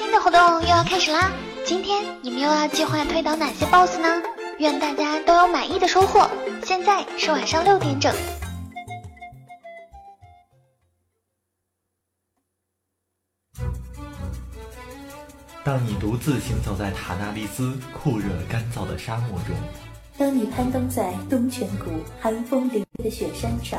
新的活动又要开始啦！今天你们又要计划推倒哪些 BOSS 呢？愿大家都有满意的收获。现在是晚上六点整。当你独自行走在塔纳利斯酷热干燥的沙漠中，当你攀登在东泉谷寒风凛冽的雪山上，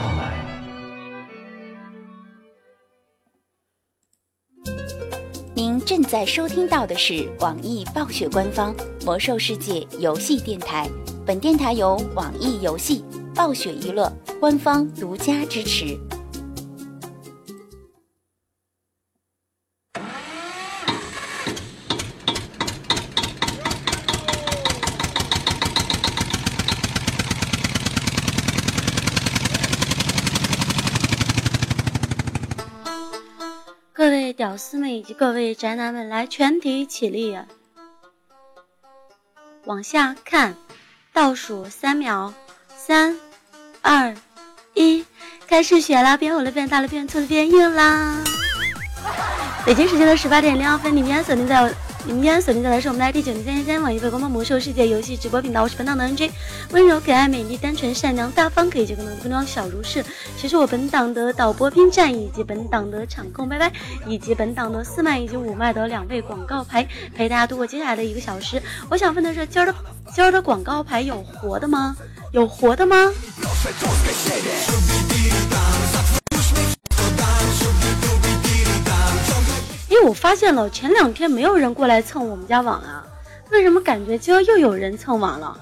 正在收听到的是网易暴雪官方魔兽世界游戏电台，本电台由网易游戏、暴雪娱乐官方独家支持。屌丝们以及各位宅男们，来全体起立，往下看，倒数三秒，三、二、一，开始雪啦！变红了，变大了，变粗了，变硬啦！北京时间的十八点零二分，你们家锁定在。你们依然锁定在的是我们的第九零三三三网易被官方魔兽世界游戏直播频道，我是本档的 NJ，温柔可爱、美丽、单纯、善良、大方，可以接更多的分装小如是。其实我本档的导播拼战，以及本档的场控拜拜，以及本档的四麦以及五麦的两位广告牌，陪大家度过接下来的一个小时。我想问的是，今儿的今儿的广告牌有活的吗？有活的吗？我发现了，前两天没有人过来蹭我们家网啊，为什么感觉今儿又有人蹭网了？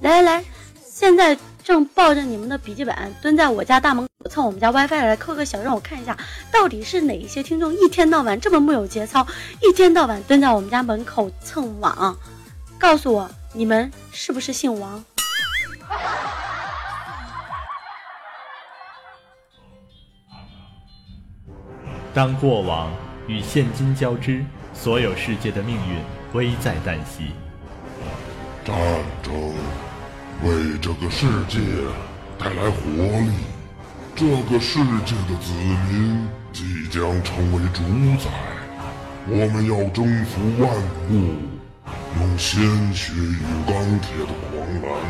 来来来，现在正抱着你们的笔记本蹲在我家大门口蹭我们家 WiFi 来扣个小，让我看一下到底是哪一些听众一天到晚这么木有节操，一天到晚蹲在我们家门口蹭网，告诉我你们是不是姓王？当过往。与现今交织，所有世界的命运危在旦夕。战争为这个世界带来活力，这个世界的子民即将成为主宰。我们要征服万物，用鲜血与钢铁的狂澜，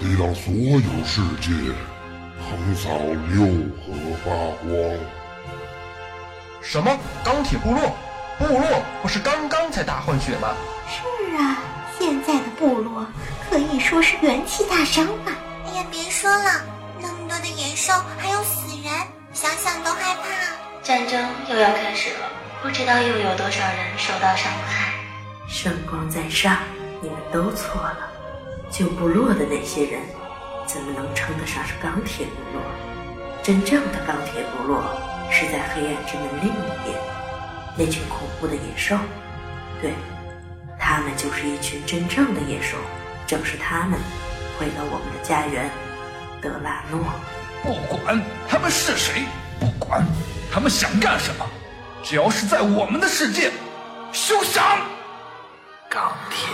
抵挡所有世界，横扫六合八荒。什么钢铁部落？部落不是刚刚才大换血吗？是啊，现在的部落可以说是元气大伤吧。哎呀，别说了，那么多的野兽还有死人，想想都害怕。战争又要开始了，不知道又有多少人受到伤害。圣光在上，你们都错了。旧部落的那些人，怎么能称得上是钢铁部落？真正的钢铁部落。是在黑暗之门另一边，那群恐怖的野兽，对，他们就是一群真正的野兽，正是他们毁了我们的家园，德拉诺。不管他们是谁，不管他们想干什么，只要是在我们的世界，休想！钢铁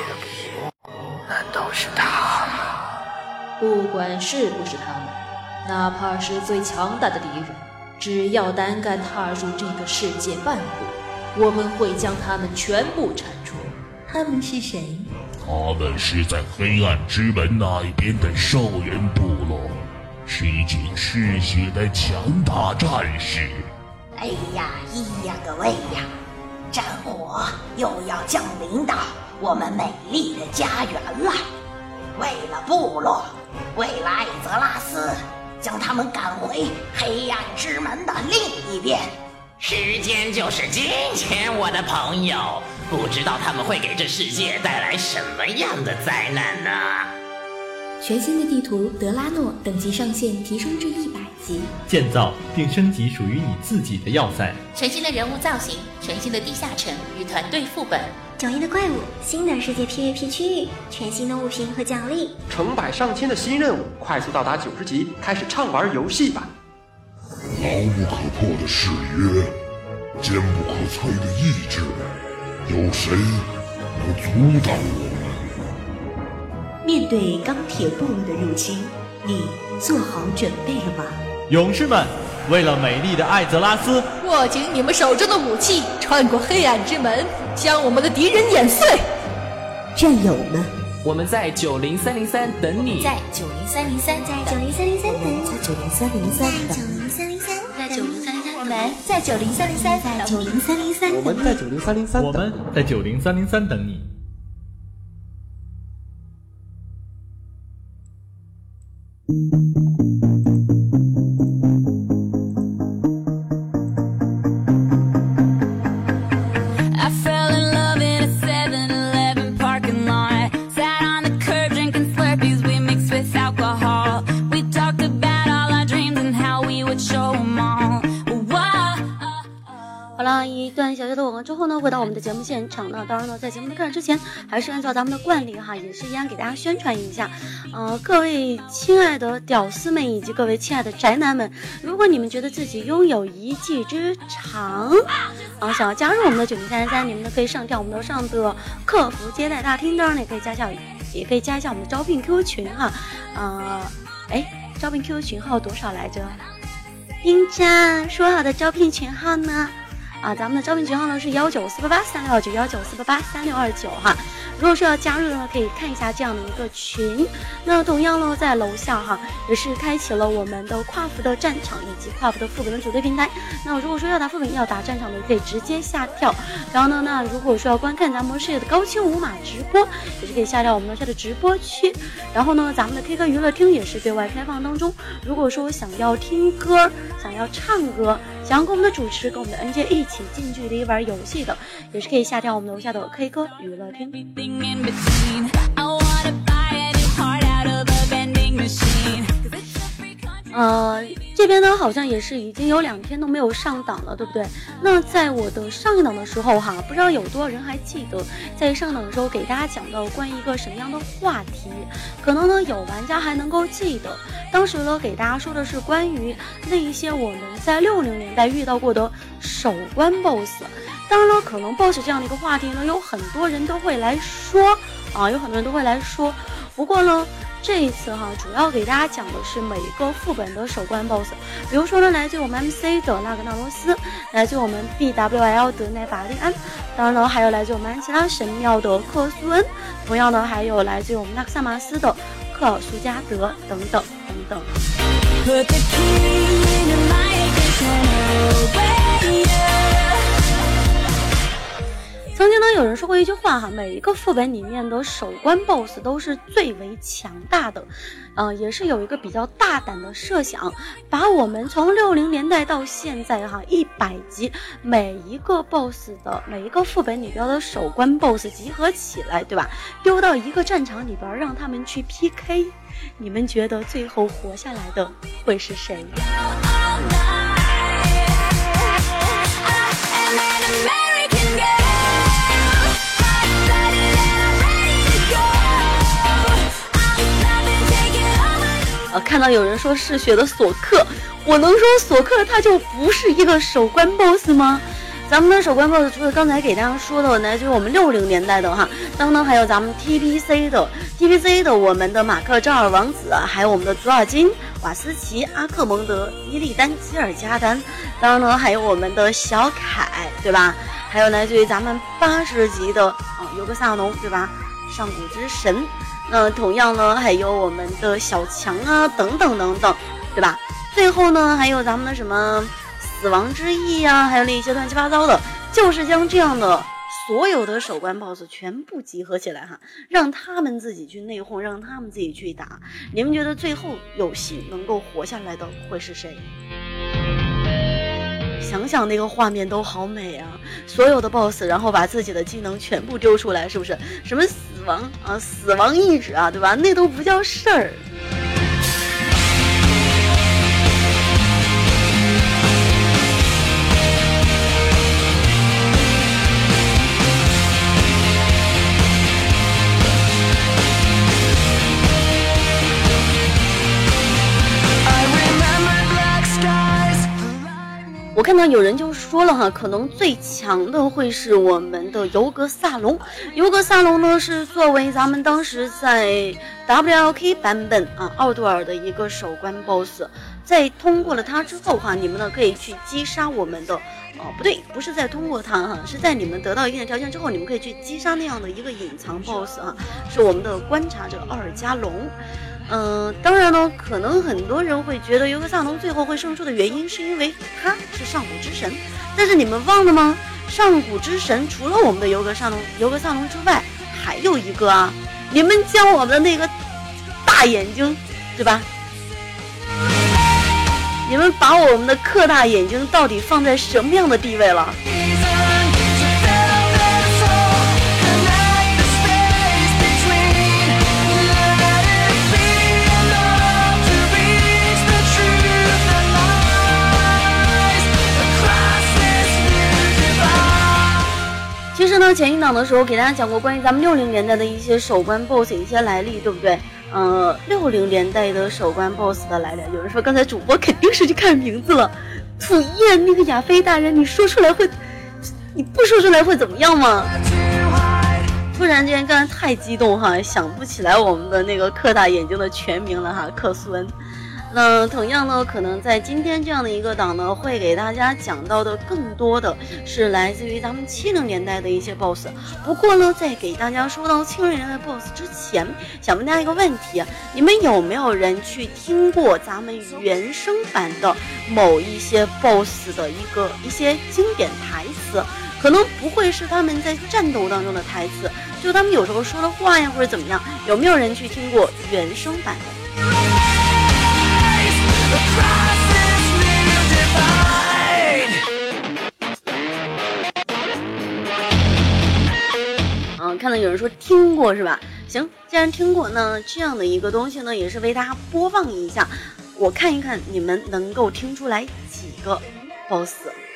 部，难道是他们？不管是不是他们，哪怕是最强大的敌人。只要胆敢踏入这个世界半步，我们会将他们全部铲除。他们是谁？他们是在黑暗之门那一边的兽人部落，是一群嗜血的强大战士。哎呀，咿呀个喂呀！战火又要降临到我们美丽的家园了。为了部落，为了艾泽拉斯。将他们赶回黑暗之门的另一边。时间就是金钱，我的朋友。不知道他们会给这世界带来什么样的灾难呢？全新的地图德拉诺等级上限提升至一百级，建造并升级属于你自己的要塞。全新的人物造型，全新的地下城与团队副本，迥异的怪物，新的世界 PVP 区域，全新的物品和奖励，成百上千的新任务，快速到达九十级，开始畅玩游戏吧！牢不可破的誓约，坚不可摧的意志，有谁能阻挡我们？面对钢铁部落的入侵，你做好准备了吗？勇士们，为了美丽的艾泽拉斯，握紧你们手中的武器，穿过黑暗之门，将我们的敌人碾碎。战友们，我们在九零三零三等你，在九零三零三，在九零三零三等，在九零三零三，在九零三零三，在九零三零三，我们在九零三零三，在九零三零三，我们在九零三零三，我们在九零三零三等你。当然呢，在节目的开始之前，还是按照咱们的惯例哈，也是一样给大家宣传一下。呃，各位亲爱的屌丝们以及各位亲爱的宅男们，如果你们觉得自己拥有一技之长，啊，想要加入我们的九零三三，你们呢可以上跳我们楼上的客服接待大厅，当然也可以加一下，也可以加一下我们的招聘 QQ 群哈。呃，哎，招聘 QQ 群号多少来着？丁站说好的招聘群号呢？啊，咱们的招聘群号呢是幺九四八八三六二九幺九四八八三六二九哈。如果说要加入的呢，可以看一下这样的一个群。那同样呢，在楼下哈也是开启了我们的跨服的战场以及跨服的副本的组队平台。那如果说要打副本要打战场的，可以直接下跳。然后呢，那如果说要观看咱们世界的高清无码直播，也是可以下掉我们楼下的直播区。然后呢，咱们的 K 歌娱乐厅也是对外开放当中。如果说想要听歌，想要唱歌，想要跟我们的主持跟我们的 N J 一起近距离玩游戏的，也是可以下掉我们楼下的 K 歌娱乐厅。呃，这边呢好像也是已经有两天都没有上档了，对不对？那在我的上一档的时候哈，不知道有多少人还记得，在上档的时候给大家讲到关于一个什么样的话题？可能呢有玩家还能够记得，当时呢给大家说的是关于那一些我们在六零年代遇到过的守关 BOSS。当然了，可能 BOSS 这样的一个话题呢，有很多人都会来说啊，有很多人都会来说。不过呢。这一次哈，主要给大家讲的是每一个副本的首关 BOSS，比如说呢，来自我们 MC 的纳格纳罗斯，来自我们 BWL 的奈法利安，当然呢，还有来自我们安琪拉神庙的克苏恩，同样呢，还有来自我们纳克萨马斯的克尔苏加德等等等等。曾经呢，有人说过一句话哈，每一个副本里面的首关 BOSS 都是最为强大的，呃，也是有一个比较大胆的设想，把我们从六零年代到现在哈一百级每一个 BOSS 的每一个副本里边的首关 BOSS 集合起来，对吧？丢到一个战场里边，让他们去 PK，你们觉得最后活下来的会是谁？看到有人说嗜血的索克，我能说索克他就不是一个守关 BOSS 吗？咱们的守关 BOSS 除了刚才给大家说的呢，就是我们六零年代的哈，当当还有咱们 TPC 的 TPC 的我们的马克扎尔王子，还有我们的祖尔金、瓦斯奇、阿克蒙德、伊利丹、吉尔加丹，当然呢还有我们的小凯，对吧？还有来自于咱们八十级的啊尤格萨农，对吧？上古之神。那同样呢，还有我们的小强啊，等等等等，对吧？最后呢，还有咱们的什么死亡之翼啊，还有那些乱七八糟的，就是将这样的所有的守关 BOSS 全部集合起来哈，让他们自己去内讧，让他们自己去打。你们觉得最后有幸能够活下来的会是谁？想想那个画面都好美啊！所有的 BOSS，然后把自己的技能全部丢出来，是不是？什么死亡啊，死亡意志啊，对吧？那都不叫事儿。我看到有人就说了哈，可能最强的会是我们的尤格萨隆。尤格萨隆呢是作为咱们当时在 WLK 版本啊奥杜尔的一个守关 BOSS，在通过了它之后哈，你们呢可以去击杀我们的哦不对，不是在通过它哈，是在你们得到一定的条件之后，你们可以去击杀那样的一个隐藏 BOSS 啊，是我们的观察者奥尔加隆。嗯，当然呢，可能很多人会觉得尤格萨隆最后会胜出的原因，是因为他是上古之神。但是你们忘了吗？上古之神除了我们的尤格萨隆、尤格萨隆之外，还有一个啊！你们将我们的那个大眼睛，对吧？你们把我们的克大眼睛到底放在什么样的地位了？前一档的时候给大家讲过关于咱们六零年代的一些首关 BOSS 一些来历，对不对？嗯，六零年代的首关 BOSS 的来历，有人说刚才主播肯定是去看名字了。土雁那个亚飞大人，你说出来会，你不说出来会怎么样吗？突然间刚才太激动哈，想不起来我们的那个克大眼睛的全名了哈，克苏恩。那同样呢，可能在今天这样的一个档呢，会给大家讲到的更多的是来自于咱们七零年代的一些 BOSS。不过呢，在给大家说到七零年代 BOSS 之前，想问大家一个问题：你们有没有人去听过咱们原声版的某一些 BOSS 的一个一些经典台词？可能不会是他们在战斗当中的台词，就他们有时候说的话呀，或者怎么样？有没有人去听过原声版的？嗯，看到有人说听过是吧？行，既然听过，那这样的一个东西呢，也是为大家播放一下，我看一看你们能够听出来几个 BOSS。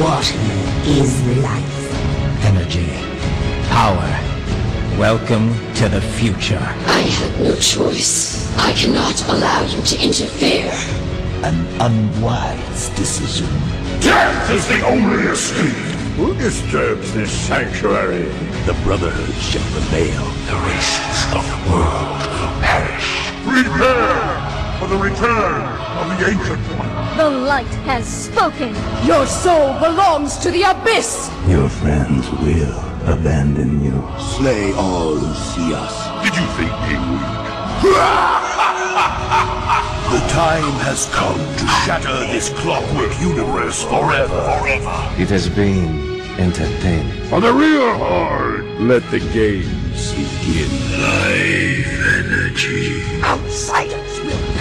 Is life. Energy. Power. Welcome to the future. I have no choice. I cannot allow you to interfere. An unwise decision. Death is the only escape. Who disturbs this sanctuary? The Brotherhood shall prevail. The races of the world will perish. Prepare for the return of the Ancient One. The light has spoken. Your soul belongs to the abyss. Your friends will abandon you. Slay all who see us. Did you think me weak? the time has come to shatter this clockwork universe forever. Forever. It has been entertaining. For the real horde, let the games begin. Life energy. Outsiders will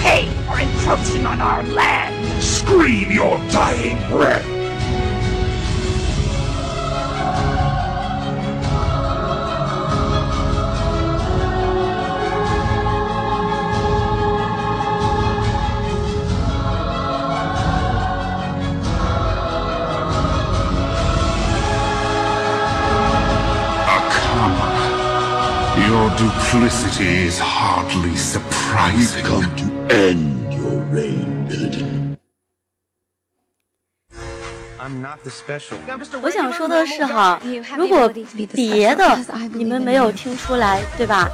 pay for encroaching on our land. Scream your dying breath. Akama, your duplicity is hardly surprising. We've come to end your reign, Illidan. 我想说的是哈，如果别的你们没有听出来，对吧？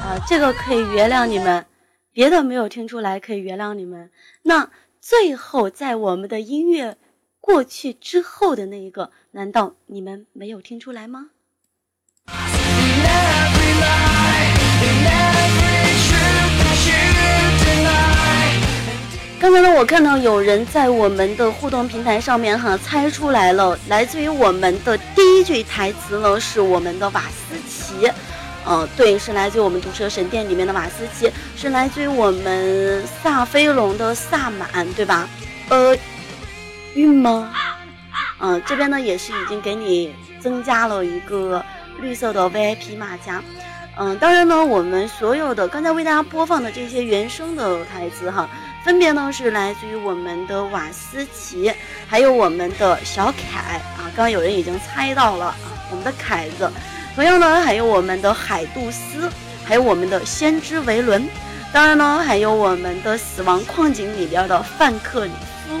啊，这个可以原谅你们，别的没有听出来可以原谅你们。那最后在我们的音乐过去之后的那一个，难道你们没有听出来吗？我看到有人在我们的互动平台上面哈猜出来了，来自于我们的第一句台词呢是我们的瓦斯奇，呃，对，是来自于我们毒舌神殿里面的瓦斯奇，是来自于我们萨飞龙的萨满，对吧？呃，晕吗？嗯，这边呢也是已经给你增加了一个绿色的 VIP 马甲。嗯，当然呢，我们所有的刚才为大家播放的这些原声的台词哈。分别呢是来自于我们的瓦斯奇，还有我们的小凯啊，刚刚有人已经猜到了啊，我们的凯子，同样呢还有我们的海杜斯，还有我们的先知维伦，当然呢还有我们的死亡矿井里边的范克里夫，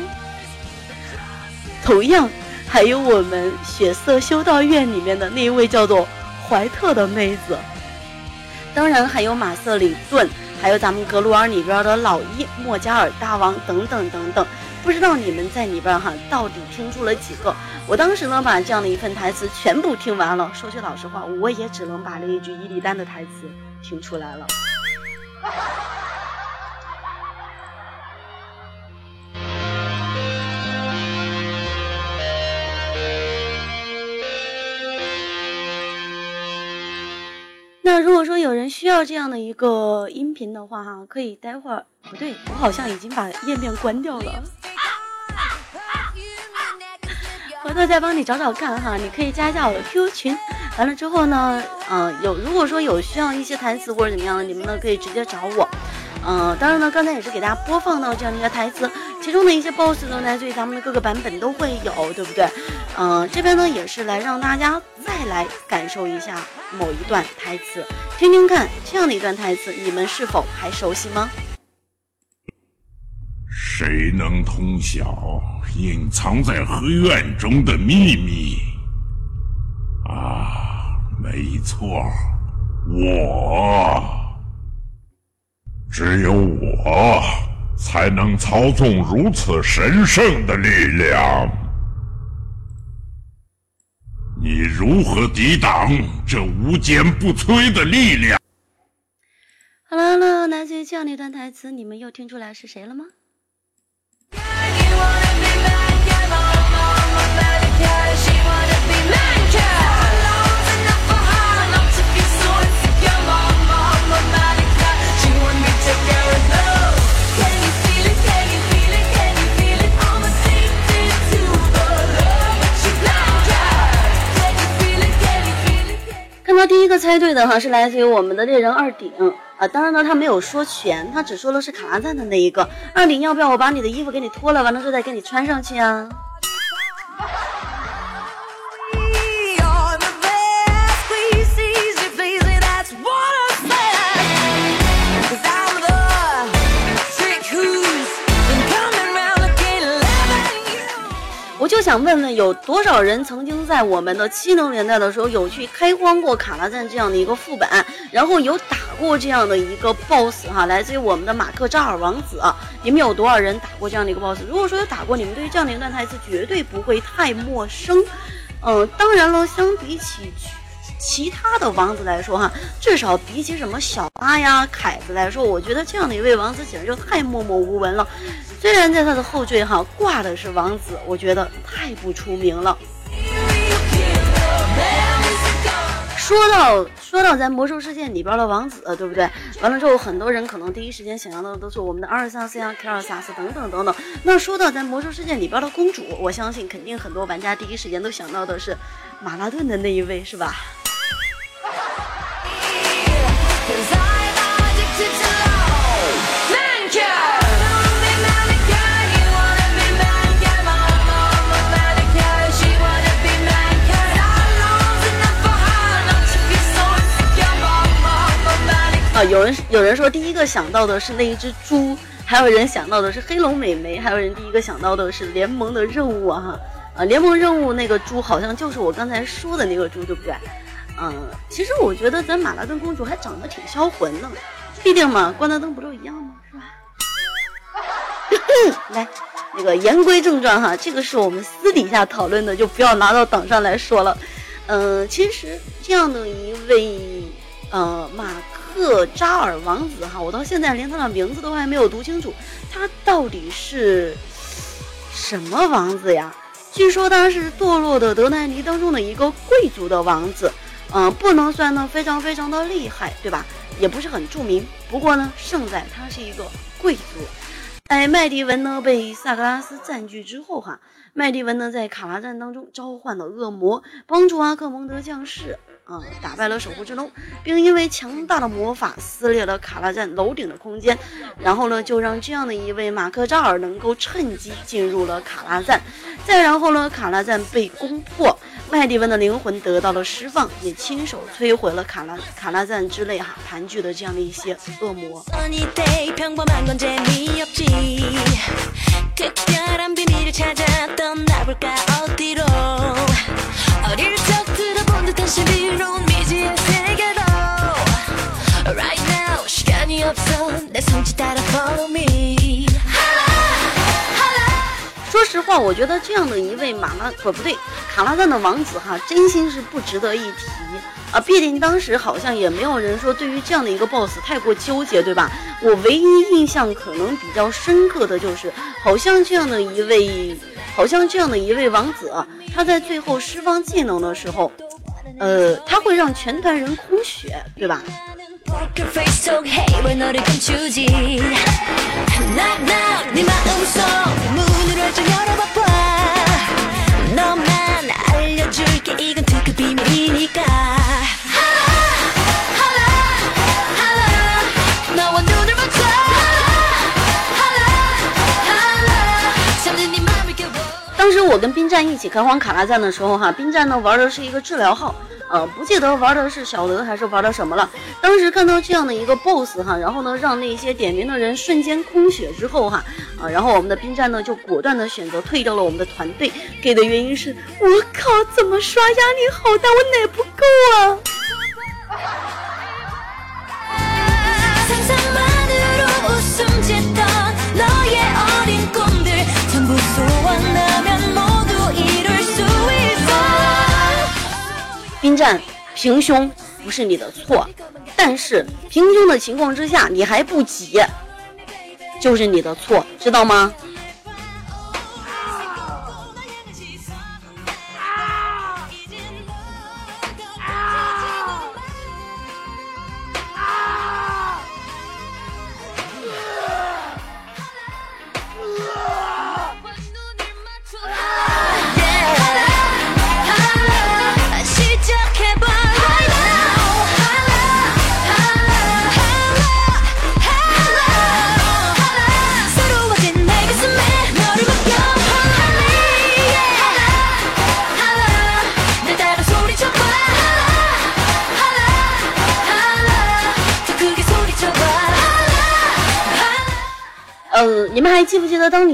同样还有我们血色修道院里面的那一位叫做怀特的妹子，当然还有马瑟里顿。还有咱们格鲁尔里边的老一莫加尔大王等等等等，不知道你们在里边哈到底听出了几个？我当时呢把这样的一份台词全部听完了，说句老实话，我也只能把那一句伊利丹的台词听出来了。那如果说有人需要这样的一个音频的话，哈，可以待会儿不对，我好像已经把页面关掉了，回头再帮你找找看哈。你可以加一下我的 QQ 群，完了之后呢，嗯，有如果说有需要一些台词或者怎么样的，你们呢可以直接找我。嗯，当然呢，刚才也是给大家播放到这样的一个台词，其中的一些 BOSS 呢，来自于咱们的各个版本都会有，对不对？嗯，这边呢也是来让大家再来感受一下某一段台词，听听看这样的一段台词，你们是否还熟悉吗？谁能通晓隐藏在黑暗中的秘密？啊，没错，我。只有我才能操纵如此神圣的力量，你如何抵挡这无坚不摧的力量？好了，那来自于这样的一段台词，你们又听出来是谁了吗？那第一个猜对的哈是来自于我们的猎人二顶啊，当然呢他没有说全，他只说了是卡拉赞的那一个。二顶要不要我把你的衣服给你脱了，完了之后再给你穿上去啊？就想问问，有多少人曾经在我们的七零年代的时候有去开荒过卡拉赞这样的一个副本，然后有打过这样的一个 boss 哈，来自于我们的马克扎尔王子，你们有多少人打过这样的一个 boss？如果说有打过，你们对于这样的一段台词绝对不会太陌生。嗯，当然了，相比起。其他的王子来说，哈，至少比起什么小八呀、凯子来说，我觉得这样的一位王子简直就太默默无闻了。虽然在他的后缀哈挂的是王子，我觉得太不出名了。说到说到咱魔兽世界里边的王子，对不对？完了之后，很多人可能第一时间想到的都是我们的阿尔萨斯呀、凯尔萨斯等等等等。那说到咱魔兽世界里边的公主，我相信肯定很多玩家第一时间都想到的是马拉顿的那一位，是吧？啊，有人有人说第一个想到的是那一只猪，还有人想到的是黑龙美眉，还有人第一个想到的是联盟的任务啊哈啊，联盟任务那个猪好像就是我刚才说的那个猪，对不对？嗯，其实我觉得咱马拉顿公主还长得挺销魂的，毕竟嘛，关德登不都一样吗？是吧？来，那个言归正传哈，这个是我们私底下讨论的，就不要拿到档上来说了。嗯，其实这样的一位呃马克扎尔王子哈，我到现在连他的名字都还没有读清楚，他到底是什么王子呀？据说他是堕落的德奈尼当中的一个贵族的王子，嗯，不能算呢非常非常的厉害，对吧？也不是很著名，不过呢，胜在他是一个贵族。在麦迪文呢被萨格拉斯占据之后，哈，麦迪文呢在卡拉赞当中召唤了恶魔，帮助阿克蒙德降世啊打败了守护之龙，并因为强大的魔法撕裂了卡拉赞楼顶的空间，然后呢就让这样的一位马克扎尔能够趁机进入了卡拉赞，再然后呢卡拉赞被攻破。麦迪文的灵魂得到了释放，也亲手摧毁了卡拉卡拉赞之类哈盘踞的这样的一些恶魔。 특별한 비밀을 찾아 떠나볼까 어디로? 어릴 적 들어본 듯한 신비로운 미지의 세계로. Right now 시간이 없어. 내 손짓 따라 follow me. 实话，我觉得这样的一位马拉不不对，卡拉赞的王子哈，真心是不值得一提啊！毕竟当时好像也没有人说对于这样的一个 boss 太过纠结，对吧？我唯一印象可能比较深刻的就是，好像这样的一位，好像这样的一位王子，他在最后释放技能的时候，呃，他会让全团人空血，对吧？当时我跟冰战一起开荒卡拉赞的时候，哈，冰战呢玩的是一个治疗号。呃，不记得玩的是小德还是玩的什么了。当时看到这样的一个 BOSS 哈，然后呢，让那些点名的人瞬间空血之后哈，啊，然后我们的冰站呢就果断的选择退掉了我们的团队，给的原因是，我靠，怎么刷压力好大，我奶不够啊。冰战平胸不是你的错，但是平胸的情况之下你还不挤，就是你的错，知道吗？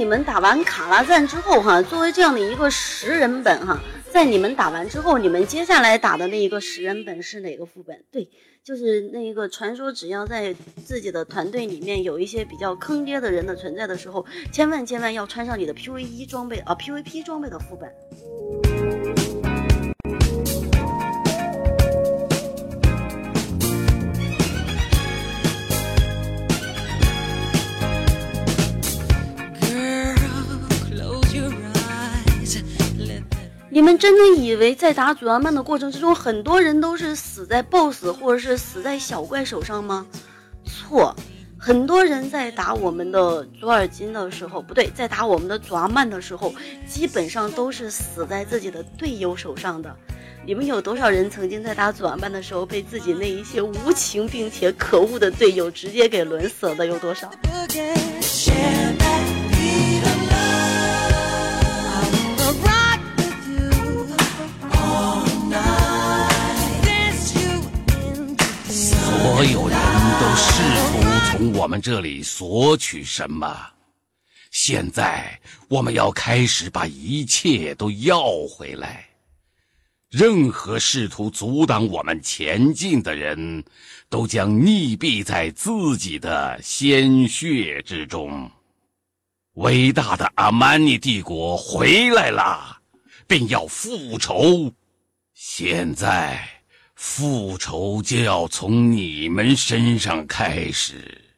你们打完卡拉赞之后，哈，作为这样的一个十人本，哈，在你们打完之后，你们接下来打的那一个十人本是哪个副本？对，就是那一个传说，只要在自己的团队里面有一些比较坑爹的人的存在的时候，千万千万要穿上你的 PVE 装备啊，PVP 装备的副本。你们真的以为在打祖尔曼的过程之中，很多人都是死在 BOSS 或者是死在小怪手上吗？错，很多人在打我们的左耳金的时候，不对，在打我们的祖尔曼的时候，基本上都是死在自己的队友手上的。你们有多少人曾经在打左尔曼的时候，被自己那一些无情并且可恶的队友直接给轮死了？有多少？所有人都试图从我们这里索取什么，现在我们要开始把一切都要回来。任何试图阻挡我们前进的人，都将溺毙在自己的鲜血之中。伟大的阿曼尼帝国回来了，并要复仇。现在，复仇就要从你们身上开始。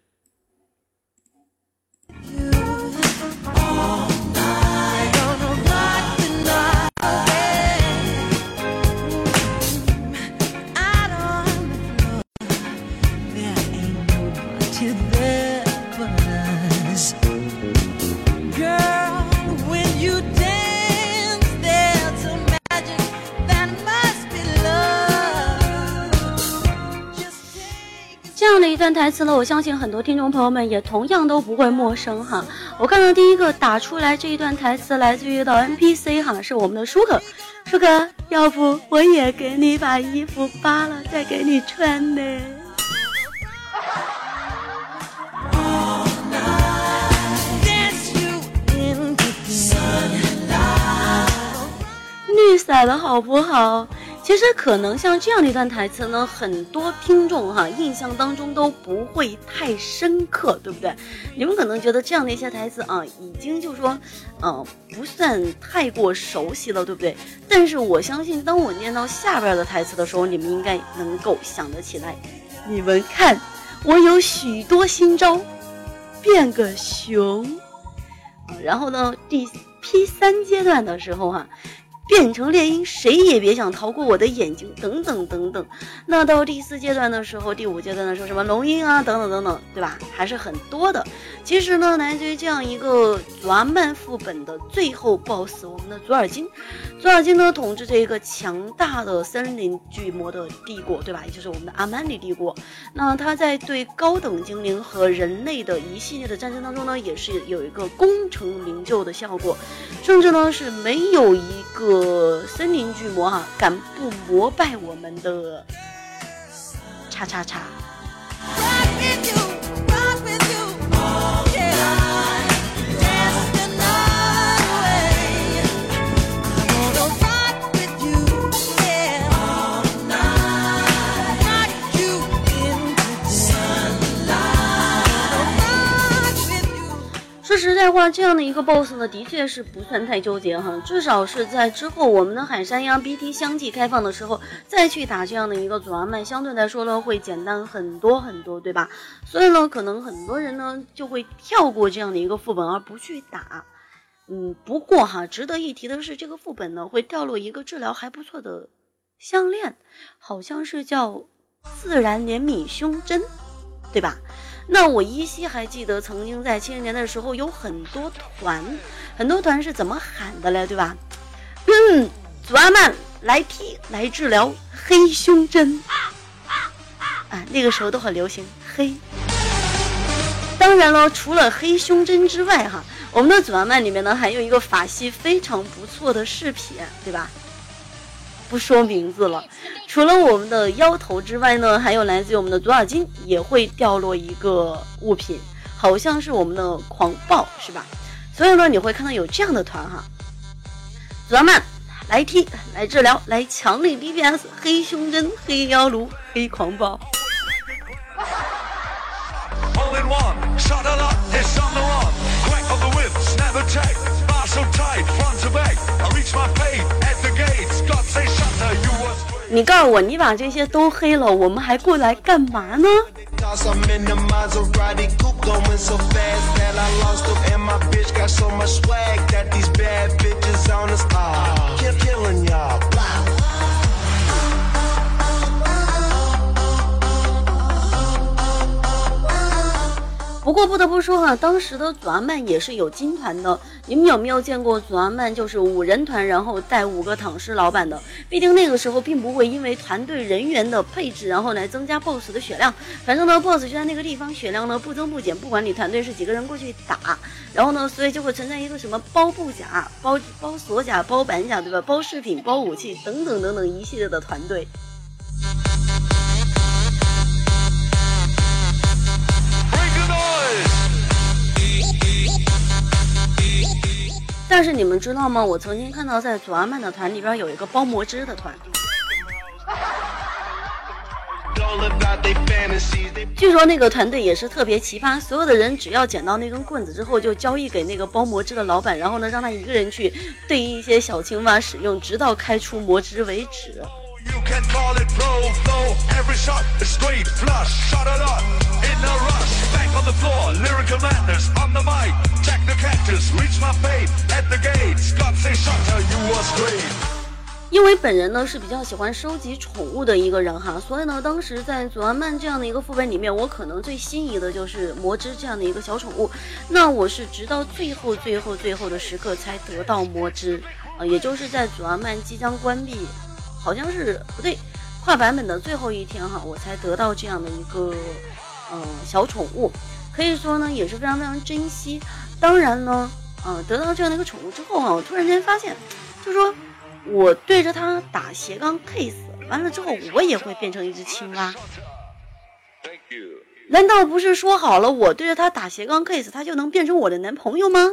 的一段台词呢，我相信很多听众朋友们也同样都不会陌生哈。我看到第一个打出来这一段台词来自于的 NPC 哈，是我们的舒克。舒克，要不我也给你把衣服扒了再给你穿呢？绿色的好不好？其实可能像这样的一段台词呢，很多听众哈印象当中都不会太深刻，对不对？你们可能觉得这样的一些台词啊，已经就说，嗯，不算太过熟悉了，对不对？但是我相信，当我念到下边的台词的时候，你们应该能够想得起来。你们看，我有许多新招，变个熊。然后呢，第 P 三阶段的时候哈。变成猎鹰，谁也别想逃过我的眼睛，等等等等。那到第四阶段的时候，第五阶段的时候，什么龙鹰啊，等等等等，对吧？还是很多的。其实呢，来自于这样一个祖阿曼副本的最后 BOSS，我们的祖尔金。祖尔金呢，统治着一个强大的森林巨魔的帝国，对吧？也就是我们的阿曼尼帝国。那他在对高等精灵和人类的一系列的战争当中呢，也是有一个功成名就的效果，甚至呢是没有一个。呃，森林巨魔哈，敢不膜拜我们的叉叉叉？说实在话，这样的一个 boss 呢，的确是不算太纠结哈。至少是在之后我们的海山羊 BT 相继开放的时候，再去打这样的一个祖阿曼，相对来说呢会简单很多很多，对吧？所以呢，可能很多人呢就会跳过这样的一个副本而不去打。嗯，不过哈，值得一提的是，这个副本呢会掉落一个治疗还不错的项链，好像是叫自然怜悯胸针，对吧？那我依稀还记得，曾经在七零年的时候，有很多团，很多团是怎么喊的嘞，对吧？嗯，祖阿曼来踢来治疗黑胸针，啊，那个时候都很流行黑。当然了，除了黑胸针之外，哈，我们的祖阿曼里面呢，还有一个法系非常不错的饰品，对吧？不说名字了。除了我们的腰头之外呢，还有来自于我们的左耳金也会掉落一个物品，好像是我们的狂暴，是吧？所以呢，你会看到有这样的团哈，左曼来踢来治疗来强力 DPS 黑胸针黑腰炉黑狂暴。你告诉我，你把这些都黑了，我们还过来干嘛呢？不过不得不说哈，当时的祖阿曼也是有金团的。你们有没有见过祖安曼就是五人团，然后带五个躺尸老板的？毕竟那个时候并不会因为团队人员的配置，然后来增加 BOSS 的血量。反正呢，BOSS 就在那个地方，血量呢不增不减，不管你团队是几个人过去打，然后呢，所以就会存在一个什么包布甲、包包锁甲、包板甲，对吧？包饰品、包武器等等等等一系列的团队。但是你们知道吗？我曾经看到在左阿曼的团里边有一个包魔之的团。据说那个团队也是特别奇葩，所有的人只要捡到那根棍子之后，就交易给那个包魔之的老板，然后呢，让他一个人去对一些小青蛙使用，直到开出魔之为止。You can call it proflowevery shot is straight flush. shot it up in a rush. Back on the floor, lyrical madness on the mic. Check the cactus, reach my fate at the gate. Scott say shutter, you are straight. 因为本人呢是比较喜欢收集宠物的一个人哈，所以呢，当时在祖安曼这样的一个副本里面，我可能最心仪的就是魔之这样的一个小宠物。那我是直到最后、最后、最后的时刻才得到魔之，啊、也就是在祖安曼即将关闭好像是不对，跨版本的最后一天哈，我才得到这样的一个嗯小宠物，可以说呢也是非常非常珍惜。当然呢，嗯，得到这样的一个宠物之后哈，我突然间发现，就说。我对着他打斜杠 kiss，完了之后我也会变成一只青蛙。难道不是说好了我对着他打斜杠 kiss，他就能变成我的男朋友吗？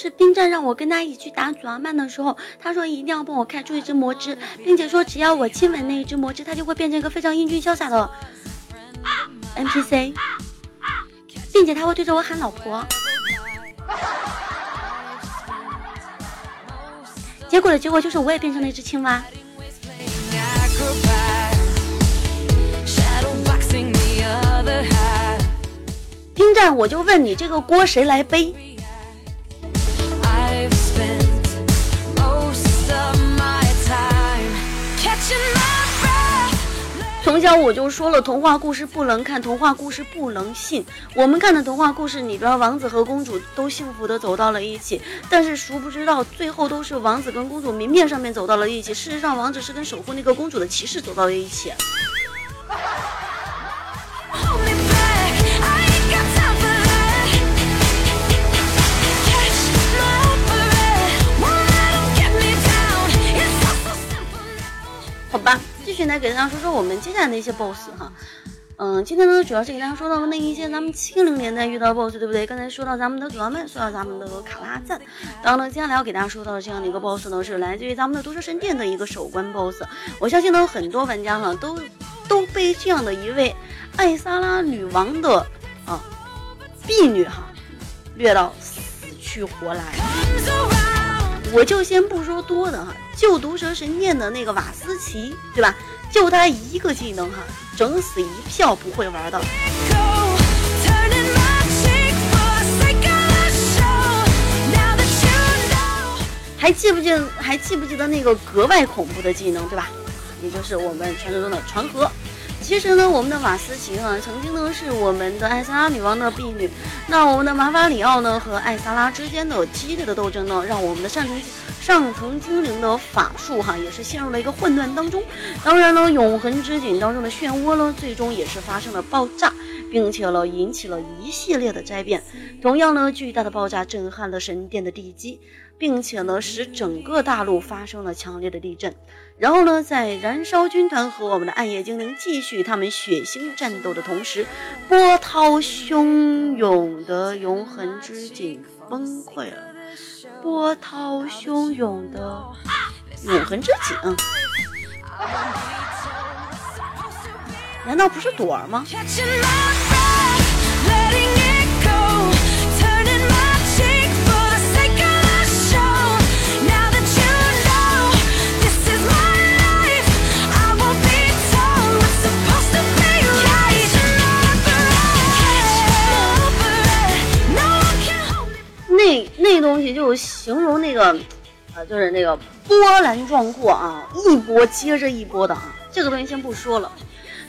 是冰战让我跟他一起去打祖阿曼的时候，他说一定要帮我开出一只魔之，并且说只要我亲吻那一只魔之，他就会变成一个非常英俊潇洒的 NPC，并且他会对着我喊老婆。结果的结果就是我也变成了一只青蛙。冰战，我就问你，这个锅谁来背？从小我就说了，童话故事不能看，童话故事不能信。我们看的童话故事里边，王子和公主都幸福的走到了一起，但是殊不知道，最后都是王子跟公主明面上面走到了一起，事实上，王子是跟守护那个公主的骑士走到了一起。好吧。继续来给大家说说我们接下来的一些 BOSS 哈，嗯，今天呢主要是给大家说到那一些咱们七零年代遇到 BOSS，对不对？刚才说到咱们的祖奥曼，说到咱们的卡拉赞，然后呢，接下来要给大家说到的这样的一个 BOSS 呢，是来自于咱们的毒蛇神殿的一个首关 BOSS。我相信呢，很多玩家呢都都被这样的一位艾莎拉女王的啊婢女哈虐到死去活来。我就先不说多的哈，就毒蛇神念的那个瓦斯奇，对吧？就他一个技能哈，整死一票不会玩的。还记不记？还记不记得那个格外恐怖的技能，对吧？也就是我们传说中的传河。其实呢，我们的瓦斯奇啊，曾经呢是我们的艾萨拉女王的婢女。那我们的马法里奥呢和艾萨拉之间的激烈的斗争呢，让我们的上层上层精灵的法术哈也是陷入了一个混乱当中。当然呢，永恒之井当中的漩涡呢，最终也是发生了爆炸，并且呢引起了一系列的灾变。同样呢，巨大的爆炸震撼了神殿的地基。并且呢，使整个大陆发生了强烈的地震。然后呢，在燃烧军团和我们的暗夜精灵继续他们血腥战斗的同时，波涛汹涌的永恒之井崩溃了。波涛汹涌的永恒之井，难道不是朵儿吗？那东西就形容那个，呃，就是那个波澜壮阔啊，一波接着一波的啊。这个东西先不说了。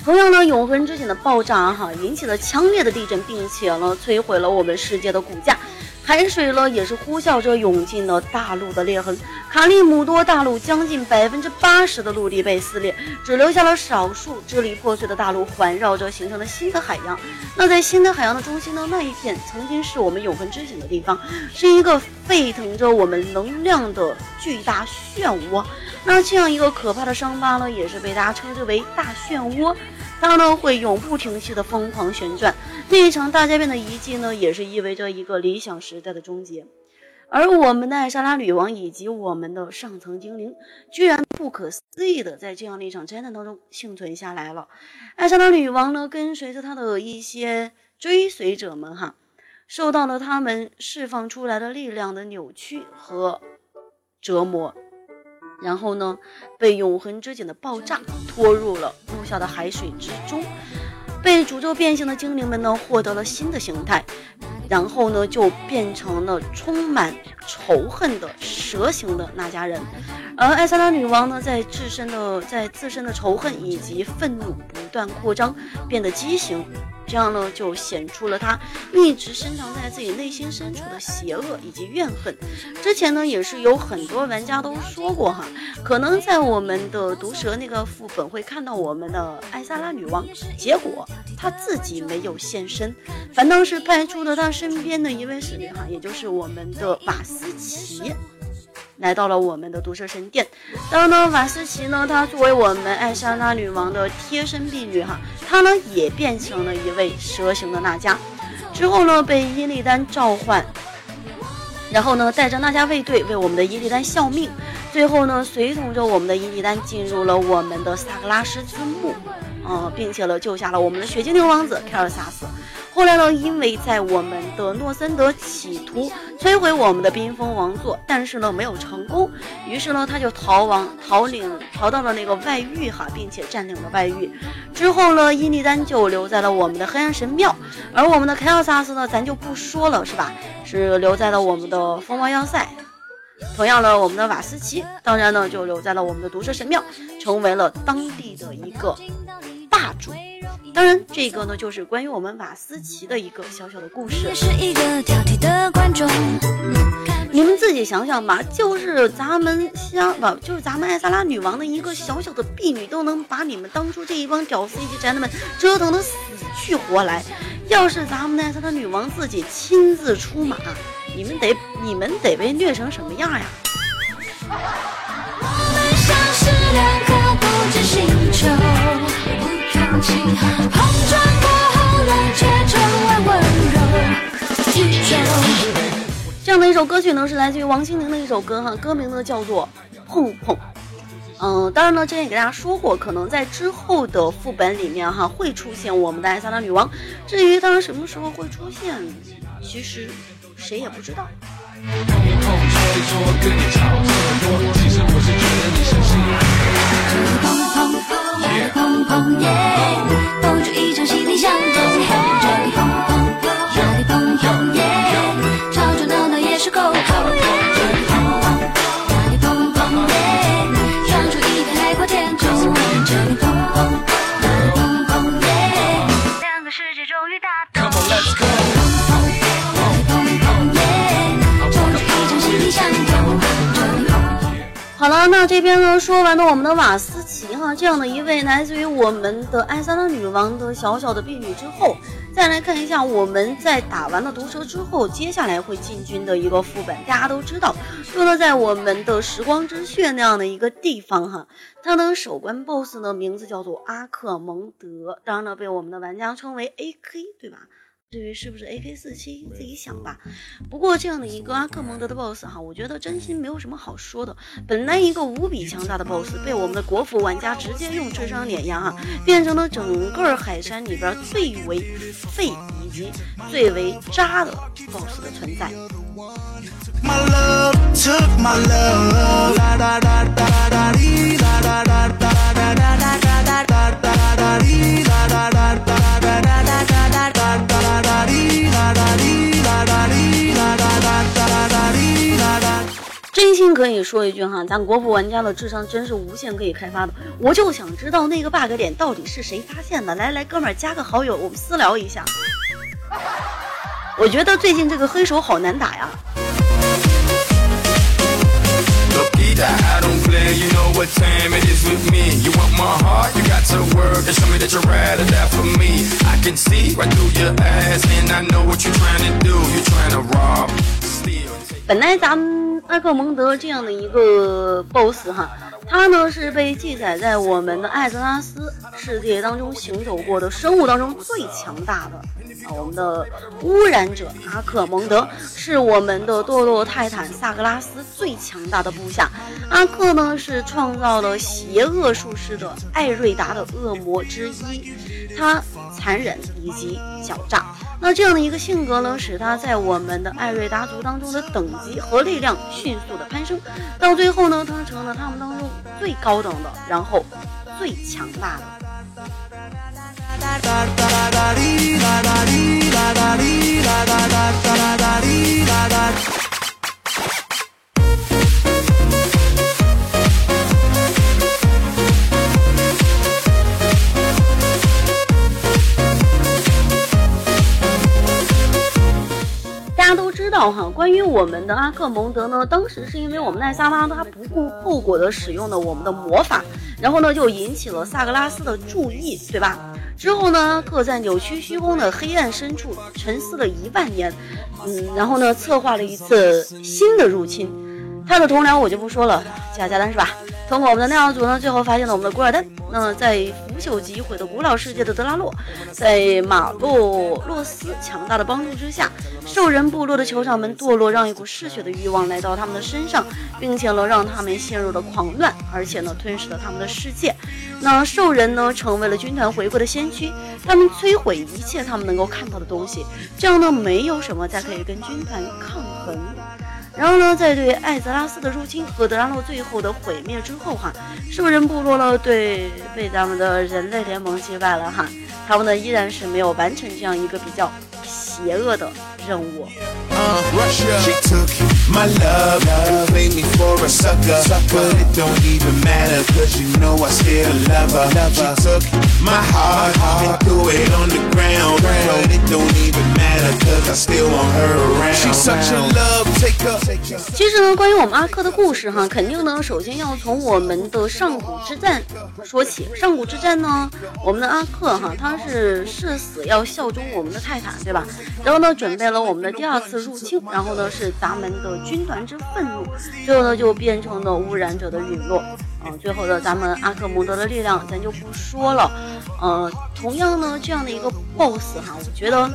同样呢，永恒之井的爆炸哈，引起了强烈的地震，并且呢，摧毁了我们世界的骨架。海水呢，也是呼啸着涌进了大陆的裂痕。卡利姆多大陆将近百分之八十的陆地被撕裂，只留下了少数支离破碎的大陆环绕着，形成了新的海洋。那在新的海洋的中心呢，那一片曾经是我们永恒之井的地方，是一个沸腾着我们能量的巨大漩涡。那这样一个可怕的伤疤呢，也是被大家称之为大漩涡。它呢会永不停息的疯狂旋转，那一场大灾变的遗迹呢，也是意味着一个理想时代的终结。而我们的艾莎拉女王以及我们的上层精灵，居然不可思议的在这样的一场灾难当中幸存下来了。艾莎拉女王呢，跟随着她的一些追随者们，哈，受到了他们释放出来的力量的扭曲和折磨。然后呢，被永恒之井的爆炸拖入了陆下的海水之中，被诅咒变形的精灵们呢，获得了新的形态，然后呢，就变成了充满仇恨的蛇形的那家人。而艾萨拉女王呢，在自身的在自身的仇恨以及愤怒不断扩张，变得畸形。这样呢，就显出了他一直深藏在自己内心深处的邪恶以及怨恨。之前呢，也是有很多玩家都说过哈，可能在我们的毒蛇那个副本会看到我们的艾萨拉女王，结果她自己没有现身，反倒是派出了她身边的一位使女哈，也就是我们的瓦斯奇。来到了我们的毒蛇神殿，当呢，瓦斯奇呢，她作为我们艾莎拉女王的贴身婢女哈，她呢也变成了一位蛇形的娜迦，之后呢被伊利丹召唤，然后呢带着娜迦卫队为我们的伊利丹效命，最后呢随同着我们的伊利丹进入了我们的萨格拉斯之墓，呃，并且呢救下了我们的雪精灵王子凯尔萨斯。后来呢，因为在我们的诺森德企图摧毁我们的冰封王座，但是呢没有成功，于是呢他就逃亡，逃领逃到了那个外域哈，并且占领了外域。之后呢，伊利丹就留在了我们的黑暗神庙，而我们的凯尔萨斯呢，咱就不说了，是吧？是留在了我们的风暴要塞。同样呢，我们的瓦斯奇当然呢就留在了我们的毒蛇神庙，成为了当地的一个霸主。当然，这个呢就是关于我们瓦斯奇的一个小小的故事。你们自己想想吧，就是咱们香不，就是咱们艾萨拉女王的一个小小的婢女，都能把你们当初这一帮屌丝以及宅男们折腾的死去活来。要是咱们艾萨拉女王自己亲自出马，你们得你们得被虐成什么样呀？这样的一首歌曲呢，是来自于王心凌的一首歌哈，歌名呢叫做《碰碰》。嗯，当然呢，之前也给大家说过，可能在之后的副本里面哈会出现我们的艾莎拉女王。至于当然什么时候会出现，其实谁也不知道。碰碰耶，碰出一场心灵相好了，那这边呢说完了我们的瓦斯奇哈这样的一位来自于我们的艾萨拉女王的小小的婢女之后，再来看一下我们在打完了毒蛇之后，接下来会进军的一个副本。大家都知道，就呢在我们的时光之穴那样的一个地方哈，它的首关 BOSS 呢名字叫做阿克蒙德，当然了被我们的玩家称为 AK，对吧？至于是不是 AK 四七，自己想吧。不过这样的一个阿克蒙德的 BOSS 哈，我觉得真心没有什么好说的。本来一个无比强大的 BOSS，被我们的国服玩家直接用智商碾压哈，变成了整个海山里边最为废以及最为渣的 BOSS 的存在。真心可以说一句哈，咱国服玩家的智商真是无限可以开发的。我就想知道那个 bug 点到底是谁发现的？来来，哥们儿加个好友，我们私聊一下。我觉得最近这个黑手好难打呀。本来咱们阿克蒙德这样的一个 BOSS 哈， 它呢是被记载在我们的艾泽拉斯世界当中行走过的生物当中最强大的啊，我们的污染者阿克蒙德是我们的堕落泰坦萨格拉斯最强大的部下。阿克呢是创造了邪恶术士的艾瑞达的恶魔之一，他残忍以及狡诈。那这样的一个性格呢，使他在我们的艾瑞达族当中的等级和力量迅速的攀升，到最后呢，他成了他们当中最高等的，然后最强大的。道哈，关于我们的阿克蒙德呢，当时是因为我们奈萨拉他不顾后果的使用了我们的魔法，然后呢就引起了萨格拉斯的注意，对吧？之后呢，各在扭曲虚空的黑暗深处沉思了一万年，嗯，然后呢策划了一次新的入侵。他的同僚我就不说了，加加单是吧？通过我们的奈奥组呢，最后发现了我们的古尔丹。那在腐朽及毁的古老世界的德拉洛，在马洛洛斯强大的帮助之下，兽人部落的酋长们堕落，让一股嗜血的欲望来到他们的身上，并且呢，让他们陷入了狂乱，而且呢，吞噬了他们的世界。那兽人呢，成为了军团回归的先驱，他们摧毁一切他们能够看到的东西，这样呢，没有什么再可以跟军团抗衡。然后呢，在对艾泽拉斯的入侵和德拉诺最后的毁灭之后，哈，兽人部落呢对被咱们的人类联盟击败了，哈，他们呢依然是没有完成这样一个比较邪恶的任务。其实呢，关于我们阿克的故事哈，肯定呢，首先要从我们的上古之战说起。上古之战呢，我们的阿克哈，他是誓死要效忠我们的泰坦，对对吧？然后呢，准备了我们的第二次入侵，然后呢是咱们的军团之愤怒，最后呢就变成了污染者的陨落。嗯，最后的咱们阿克蒙德的力量咱就不说了。呃，同样呢，这样的一个 BOSS 哈，我觉得。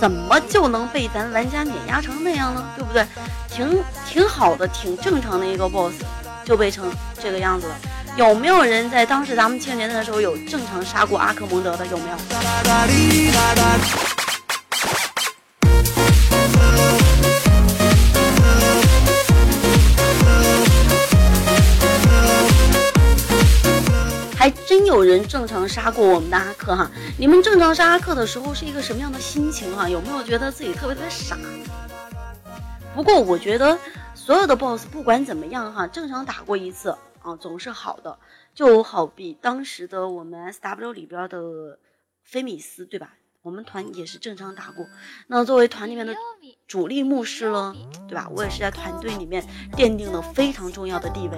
怎么就能被咱玩家碾压成那样呢？对不对？挺挺好的，挺正常的一个 boss，就被成这个样子了。有没有人在当时咱们青年的时候有正常杀过阿克蒙德的？有没有？还真有人正常杀过我们的阿克哈！你们正常杀阿克的时候是一个什么样的心情哈？有没有觉得自己特别特别傻？不过我觉得所有的 BOSS 不管怎么样哈，正常打过一次啊，总是好的。就好比当时的我们 SW 里边的菲米斯对吧？我们团也是正常打过。那作为团里面的主力牧师了，对吧？我也是在团队里面奠定了非常重要的地位。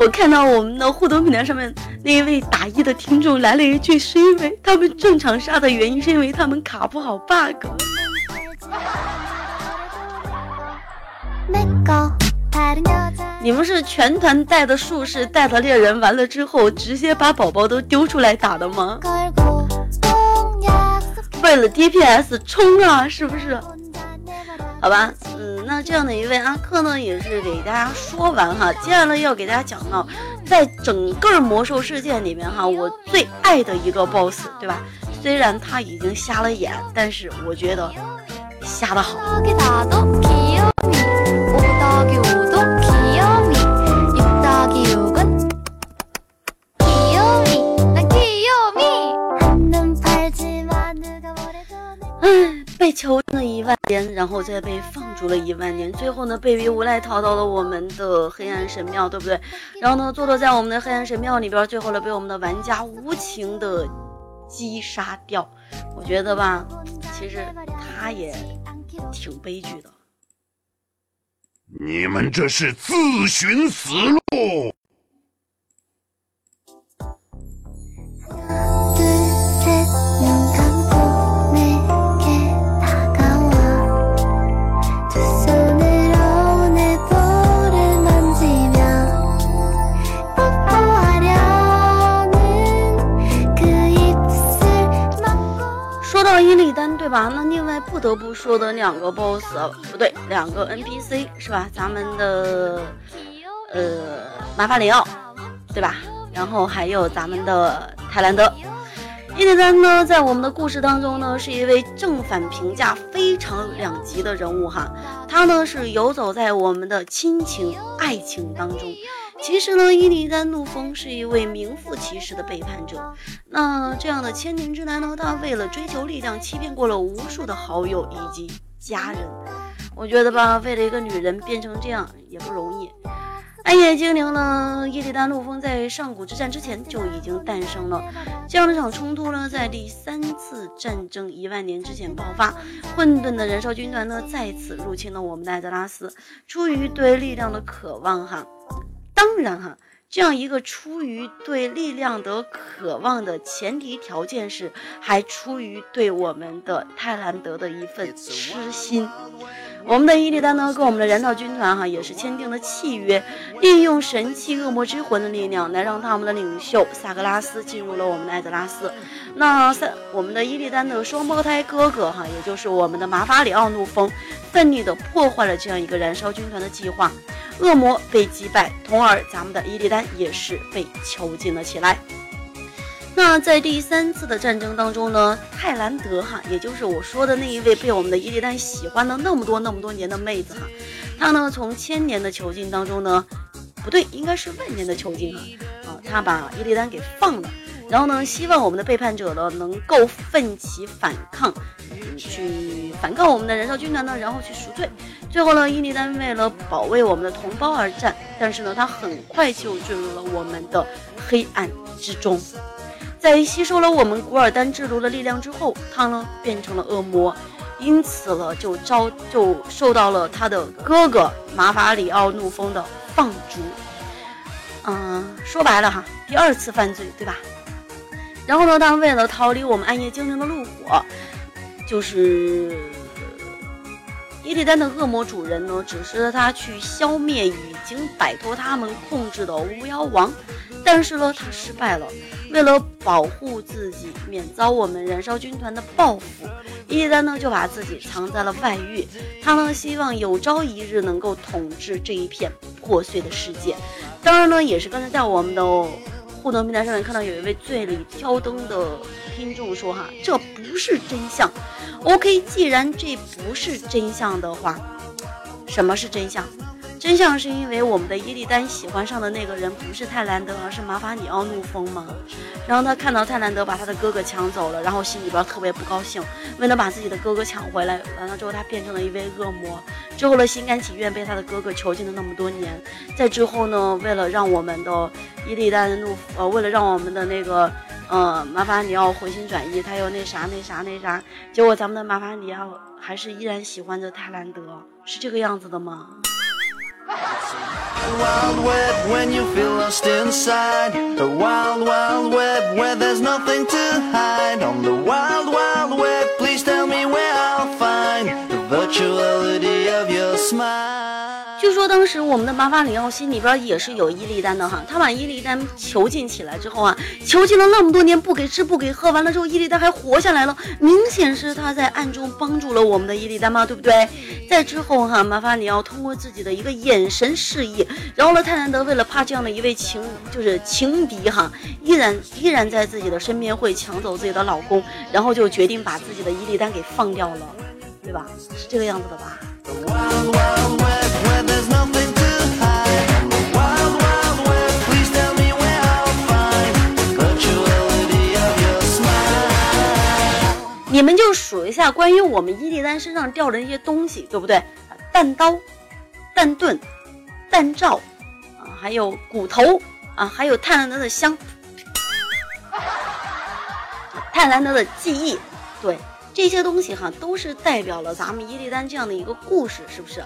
我看到我们的互动平台上面那一位打一的听众来了一句，是因为他们正常杀的原因是因为他们卡不好 bug。你们是全团带的术士，带的猎人，完了之后直接把宝宝都丢出来打的吗？为了 DPS 冲啊，是不是？好吧，嗯，那这样的一位阿克呢，也是给大家说完哈。接下来要给大家讲到，在整个魔兽世界里面哈，我最爱的一个 BOSS，对吧？虽然他已经瞎了眼，但是我觉得瞎的好。然后再被放逐了一万年，最后呢，被逼无奈逃到了我们的黑暗神庙，对不对？然后呢，坐落在我们的黑暗神庙里边，最后呢，被我们的玩家无情的击杀掉。我觉得吧，其实他也挺悲剧的。你们这是自寻死路。单对吧？那另外不得不说的两个 boss，不对，两个 NPC 是吧？咱们的呃马法里奥，对吧？然后还有咱们的泰兰德。伊利丹呢，在我们的故事当中呢，是一位正反评价非常两极的人物哈。他呢是游走在我们的亲情、爱情当中。其实呢，伊利丹怒风是一位名副其实的背叛者。那这样的千年之男呢，他为了追求力量，欺骗过了无数的好友以及家人。我觉得吧，为了一个女人变成这样也不容易。暗夜精灵呢，伊利丹怒风在上古之战之前就已经诞生了。这样的场冲突呢，在第三次战争一万年之前爆发。混沌的燃烧军团呢，再次入侵了我们的艾泽拉斯。出于对力量的渴望，哈。当然哈，这样一个出于对力量的渴望的前提条件是，还出于对我们的泰兰德的一份痴心。我们的伊利丹呢，跟我们的燃道军团哈也是签订了契约，利用神器恶魔之魂的力量，来让他们的领袖萨格拉斯进入了我们的艾泽拉斯。那萨我们的伊利丹的双胞胎哥哥哈，也就是我们的马法里奥怒风，奋力的破坏了这样一个燃烧军团的计划。恶魔被击败，同而咱们的伊利丹也是被囚禁了起来。那在第三次的战争当中呢，泰兰德哈，也就是我说的那一位被我们的伊利丹喜欢了那么多那么多年的妹子哈，她呢从千年的囚禁当中呢，不对，应该是万年的囚禁哈，啊，她把伊利丹给放了。然后呢，希望我们的背叛者呢能够奋起反抗，去反抗我们的燃烧军团呢，然后去赎罪。最后呢，伊利丹为了保卫我们的同胞而战，但是呢，他很快就坠入了我们的黑暗之中。在吸收了我们古尔丹之炉的力量之后，他呢变成了恶魔，因此呢就遭就受到了他的哥哥马法里奥怒风的放逐。嗯，说白了哈，第二次犯罪，对吧？然后呢，他为了逃离我们暗夜精灵的怒火，就是伊利丹的恶魔主人呢，指示了他去消灭已经摆脱他们控制的巫妖王，但是呢，他失败了。为了保护自己免遭我们燃烧军团的报复，伊利丹呢就把自己藏在了外域。他呢希望有朝一日能够统治这一片破碎的世界。当然呢，也是刚才在我们的。互动平台上面看到有一位醉里挑灯的听众说：“哈，这不是真相。”OK，既然这不是真相的话，什么是真相？真相是因为我们的伊利丹喜欢上的那个人不是泰兰德，而是马法里奥怒风吗？然后他看到泰兰德把他的哥哥抢走了，然后心里边特别不高兴。为了把自己的哥哥抢回来，完了之后他变成了一位恶魔。之后呢，心甘情愿被他的哥哥囚禁了那么多年。在之后呢，为了让我们的伊利丹怒，呃，为了让我们的那个，呃，麻烦你要回心转意，他又那啥那啥那啥，结果咱们的麻烦你要还是依然喜欢着泰兰德，是这个样子的吗？Wild web when you feel lost inside. The wild, wild web where there's nothing to hide. On the wild, wild web, please tell me where I'll find the virtuality. 据说当时我们的马法里奥心里边也是有伊利丹的哈，他把伊利丹囚禁起来之后啊，囚禁了那么多年不给吃不给喝，完了之后伊利丹还活下来了，明显是他在暗中帮助了我们的伊利丹嘛，对不对？在之后哈，马法里奥通过自己的一个眼神示意，然后呢，泰兰德为了怕这样的一位情就是情敌哈，依然依然在自己的身边会抢走自己的老公，然后就决定把自己的伊利丹给放掉了，对吧？是这个样子的吧？Wild, wild weathers nothin' to hide wild, wild web, please tell me where I'll find virtuality of your smile. 你们就数一下关于我们伊利丹身上掉的那些东西，对不对？弹刀、弹盾、弹罩啊，还有骨头啊，还有泰兰德的香，泰兰德的记忆，对这些东西哈都是代表了咱们伊利丹这样的一个故事是不是？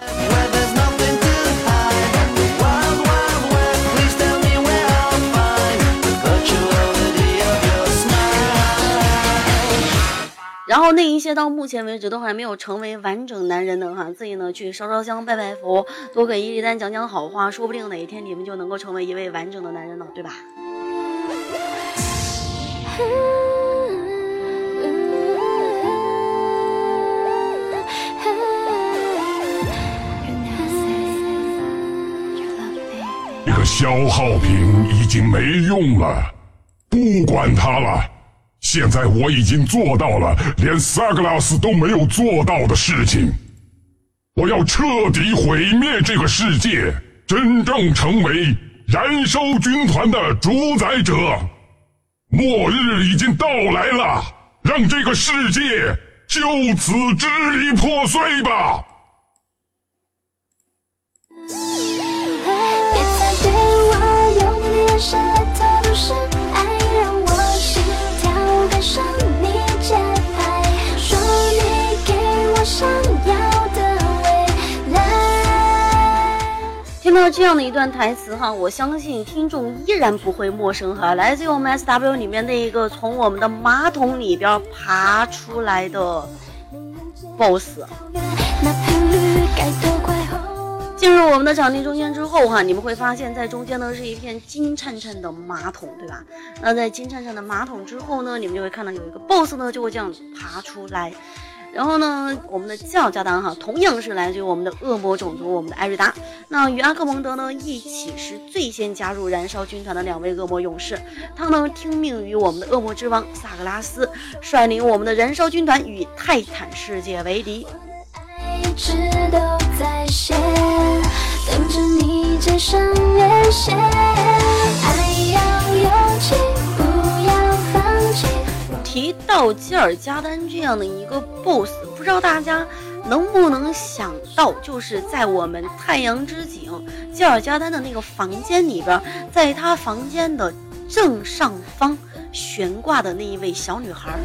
然后那一些到目前为止都还没有成为完整男人的哈自己呢去烧烧香拜拜佛多给伊利丹讲讲好话说不定哪一天你们就能够成为一位完整的男人呢对吧？消耗品已经没用了，不管它了。现在我已经做到了连萨格拉斯都没有做到的事情。我要彻底毁灭这个世界，真正成为燃烧军团的主宰者。末日已经到来了，让这个世界就此支离破碎吧。听到这样的一段台词哈，我相信听众依然不会陌生哈，来自于我们 S W 里面的一个从我们的马桶里边爬出来的 BOSS。进入我们的场地中间之后哈，你们会发现在中间呢是一片金灿灿的马桶，对吧？那在金灿灿的马桶之后呢，你们就会看到有一个 BOSS 呢就会这样子爬出来。然后呢，我们的教加丹哈，同样是来自于我们的恶魔种族，我们的艾瑞达。那与阿克蒙德呢一起是最先加入燃烧军团的两位恶魔勇士。他呢听命于我们的恶魔之王萨格拉斯，率领我们的燃烧军团与泰坦世界为敌。直都在线，等着你接上连线。爱要勇气，不要放弃。提到基尔加丹这样的一个 BOSS，不知道大家能不能想到，就是在我们太阳之井基尔加丹的那个房间里边，在他房间的正上方悬挂的那一位小女孩。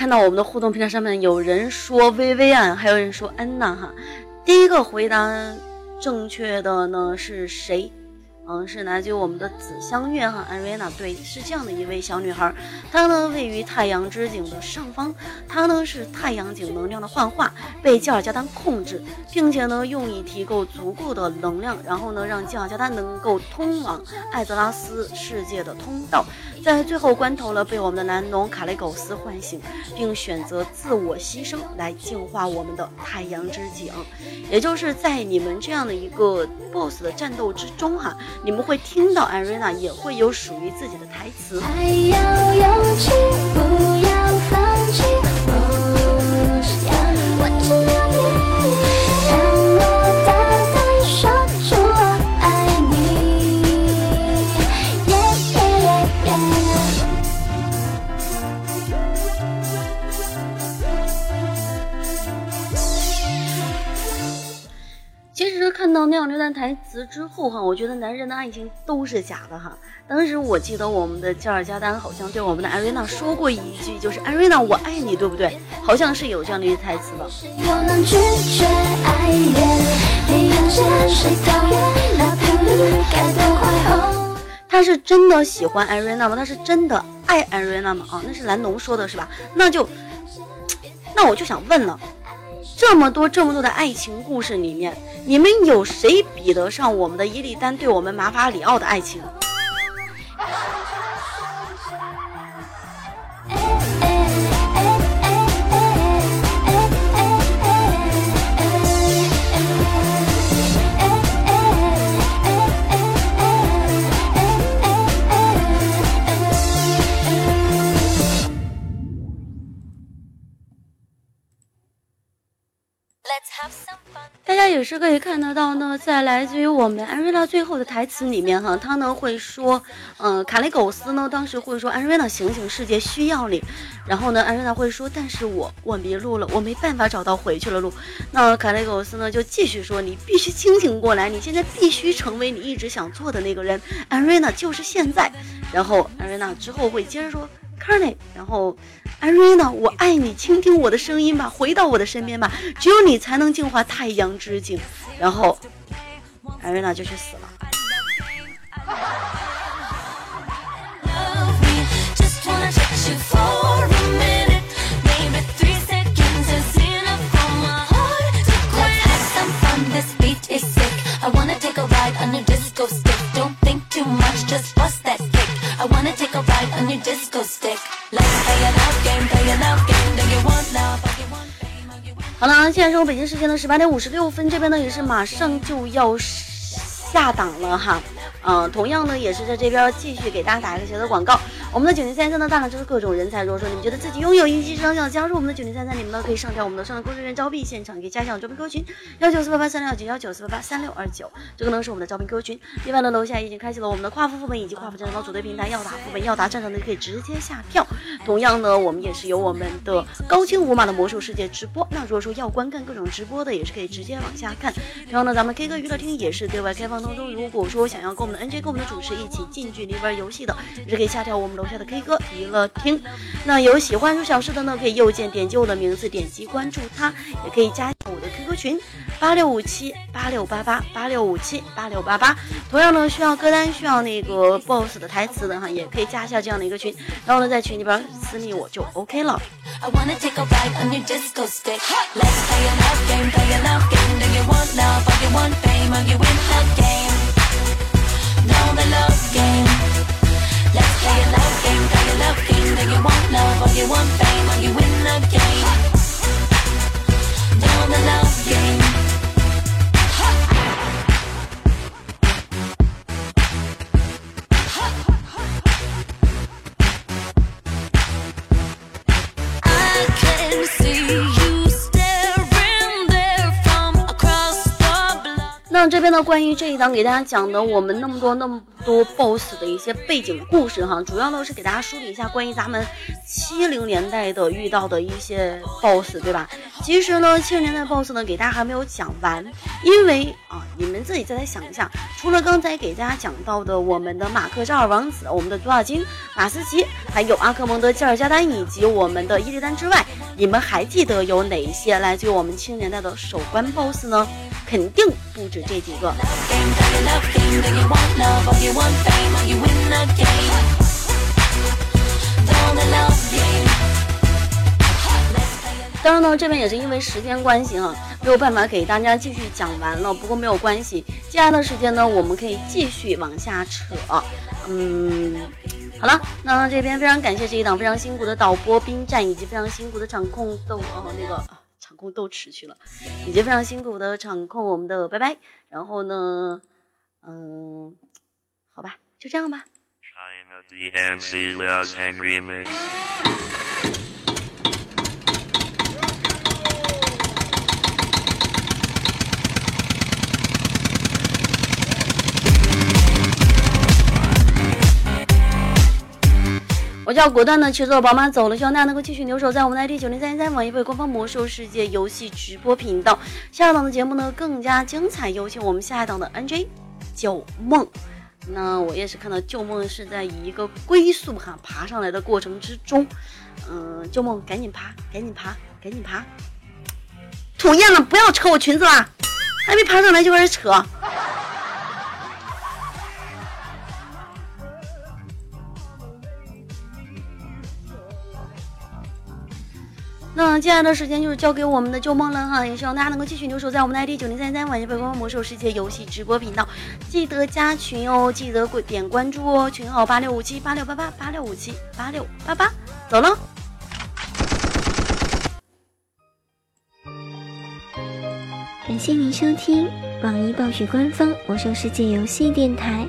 看到我们的互动平台上面有人说薇薇安，还有人说安娜哈。第一个回答正确的呢是谁？嗯，是来自于我们的紫香月哈，艾瑞娜。对，是这样的一位小女孩，她呢位于太阳之井的上方，她呢是太阳井能量的幻化，被吉尔加丹控制，并且呢用以提供足够的能量，然后呢让吉尔加丹能够通往艾泽拉斯世界的通道。在最后关头呢，被我们的蓝龙卡雷苟斯唤醒，并选择自我牺牲来净化我们的太阳之井。也就是在你们这样的一个 BOSS 的战斗之中哈，你们会听到艾瑞娜也会有属于自己的台词。爱要勇气，不要放弃。看到那样这段台词之后哈，我觉得男人的爱情都是假的哈。当时我记得我们的加尔加丹好像对我们的艾瑞娜说过一句，就是艾瑞娜我爱你，对不对？好像是有这样的一句台词的。他是真的喜欢艾瑞娜吗？他是真的爱艾瑞娜吗？啊，那是蓝农说的是吧？那就，那我就想问了。这么多这么多的爱情故事里面，你们有谁比得上我们的伊利丹对我们马法里奥的爱情？也是可以看得到呢，在来自于我们安瑞娜最后的台词里面哈，他呢会说，嗯，卡雷狗斯呢当时会说安瑞娜醒醒，世界需要你。然后呢，安瑞娜会说，但是我我迷路了，我没办法找到回去的路。那卡雷狗斯呢就继续说，你必须清醒过来，你现在必须成为你一直想做的那个人。安瑞娜就是现在。然后安瑞娜之后会接着说。卡内，然后安瑞娜，我爱你，倾听我的声音吧，回到我的身边吧，只有你才能净化太阳之境。然后安瑞娜就去死了。好了，现在是我北京时间的十八点五十六分，这边呢也是马上就要下档了哈。嗯，同样呢，也是在这边继续给大家打一个小的广告。我们的九零三三呢，大量就是各种人才。如果说你们觉得自己拥有一技之长，想加入我们的九零三三，你们呢可以上调我们的上浪工作人员招聘现场，可以加上招聘 QQ 群幺九四八八三六二九幺九四八八三六二九，这个呢是我们的招聘 QQ 群。另外呢，楼下已经开启了我们的跨服副本以及跨服战场组队平台，要打副本要打战场的可以直接下跳。同样呢，我们也是有我们的高清无码的魔兽世界直播。那如果说要观看各种直播的，也是可以直接往下看。然后呢，咱们 K 歌娱乐厅也是对外开放当中。如果说想要跟我们的 NJ 跟我们的主持。一起近距离玩游戏的，也是可以下调我们楼下的 K 歌娱乐厅。那有喜欢入小事的呢，可以右键点击我的名字，点击关注他，也可以加我的 QQ 群八六五七八六八八八六五七八六八八。同样呢，需要歌单、需要那个 BOSS 的台词的哈，也可以加一下这样的一个群，然后呢，在群里边私密我就 OK 了。play a love game, love game. Do you want love or you want fame? Or you win the game? Down the love game. 那这边呢，关于这一档给大家讲的，我们那么多那么。多 boss 的一些背景故事哈，主要呢是给大家梳理一下关于咱们七零年代的遇到的一些 boss，对吧？其实呢，七零年代 boss 呢给大家还没有讲完，因为啊，你们自己再来想一下，除了刚才给大家讲到的我们的马克扎尔王子、我们的多尔金、马斯奇，还有阿克蒙德、加尔加丹以及我们的伊利丹之外，你们还记得有哪一些来自于我们七零年代的首关 boss 呢？肯定不止这几个。当然呢，这边也是因为时间关系哈，没有办法给大家继续讲完了。不过没有关系，接下来的时间呢，我们可以继续往下扯。嗯，好了，那这边非常感谢这一档非常辛苦的导播冰战，以及非常辛苦的场控豆呃那个都持续了，已经非常辛苦的场控我们的拜拜。然后呢，嗯。好吧，就这样吧。我叫果断的去做宝马走了，希望大家能够继续留守在我们的 ID 九零三三网易会官方魔兽世界游戏直播频道。下一档的节目呢更加精彩，有请我们下一档的 NJ 旧梦。那我也是看到旧梦是在以一个龟速哈爬上来的过程之中，嗯、旧梦赶紧爬，赶紧爬，赶紧爬。讨厌了不要扯我裙子啦，还没爬上来就开始扯。那接下来的时间就是交给我们的旧梦了哈，也希望大家能够继续留守在我们的 ID 九零三三晚间北光魔兽世界游戏直播频道，记得加群哦，记得点关注哦，群号八六五七八六八八八六五七八六八八，走了。感谢您收听网易暴雪官方魔兽世界游戏电台。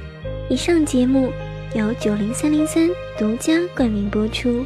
以上节目由九零三零三独家冠名播出。